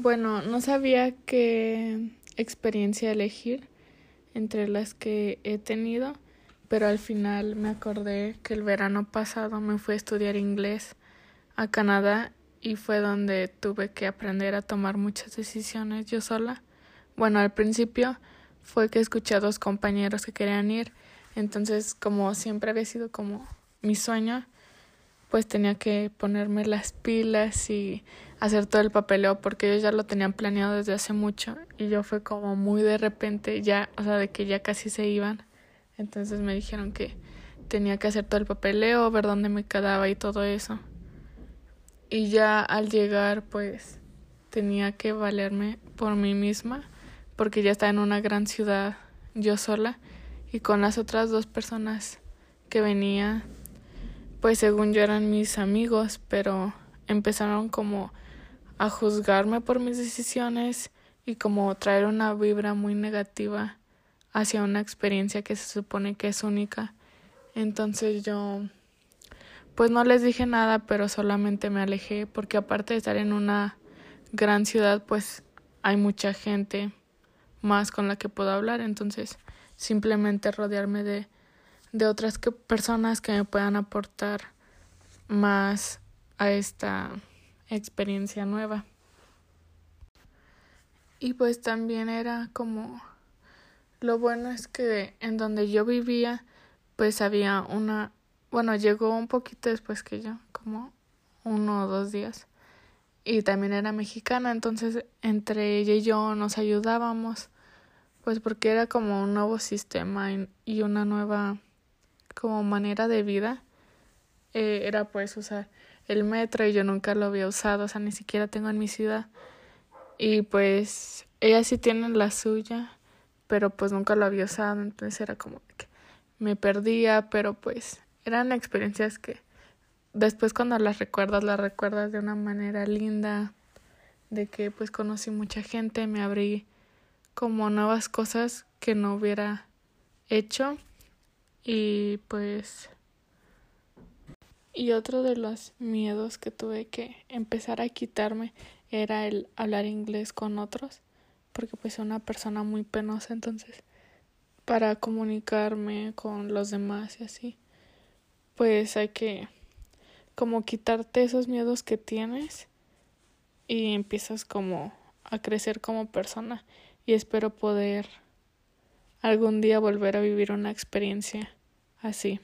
Bueno, no sabía qué experiencia elegir entre las que he tenido, pero al final me acordé que el verano pasado me fui a estudiar inglés a Canadá y fue donde tuve que aprender a tomar muchas decisiones yo sola. Bueno, al principio fue que escuché a dos compañeros que querían ir, entonces como siempre había sido como mi sueño, pues tenía que ponerme las pilas y hacer todo el papeleo porque ellos ya lo tenían planeado desde hace mucho y yo fue como muy de repente ya, o sea, de que ya casi se iban. Entonces me dijeron que tenía que hacer todo el papeleo, ver dónde me quedaba y todo eso. Y ya al llegar pues tenía que valerme por mí misma porque ya estaba en una gran ciudad yo sola y con las otras dos personas que venía pues según yo eran mis amigos, pero empezaron como a juzgarme por mis decisiones y como traer una vibra muy negativa hacia una experiencia que se supone que es única. Entonces yo pues no les dije nada, pero solamente me alejé porque aparte de estar en una gran ciudad, pues hay mucha gente más con la que puedo hablar, entonces simplemente rodearme de de otras que, personas que me puedan aportar más a esta experiencia nueva. Y pues también era como lo bueno es que en donde yo vivía pues había una bueno llegó un poquito después que yo como uno o dos días y también era mexicana entonces entre ella y yo nos ayudábamos pues porque era como un nuevo sistema y una nueva como manera de vida eh, era pues usar el metro y yo nunca lo había usado, o sea, ni siquiera tengo en mi ciudad. Y pues ella sí tiene la suya, pero pues nunca lo había usado, entonces era como que me perdía, pero pues eran experiencias que después cuando las recuerdas, las recuerdas de una manera linda, de que pues conocí mucha gente, me abrí como nuevas cosas que no hubiera hecho y pues... Y otro de los miedos que tuve que empezar a quitarme era el hablar inglés con otros, porque pues soy una persona muy penosa, entonces para comunicarme con los demás y así, pues hay que como quitarte esos miedos que tienes y empiezas como a crecer como persona y espero poder algún día volver a vivir una experiencia así.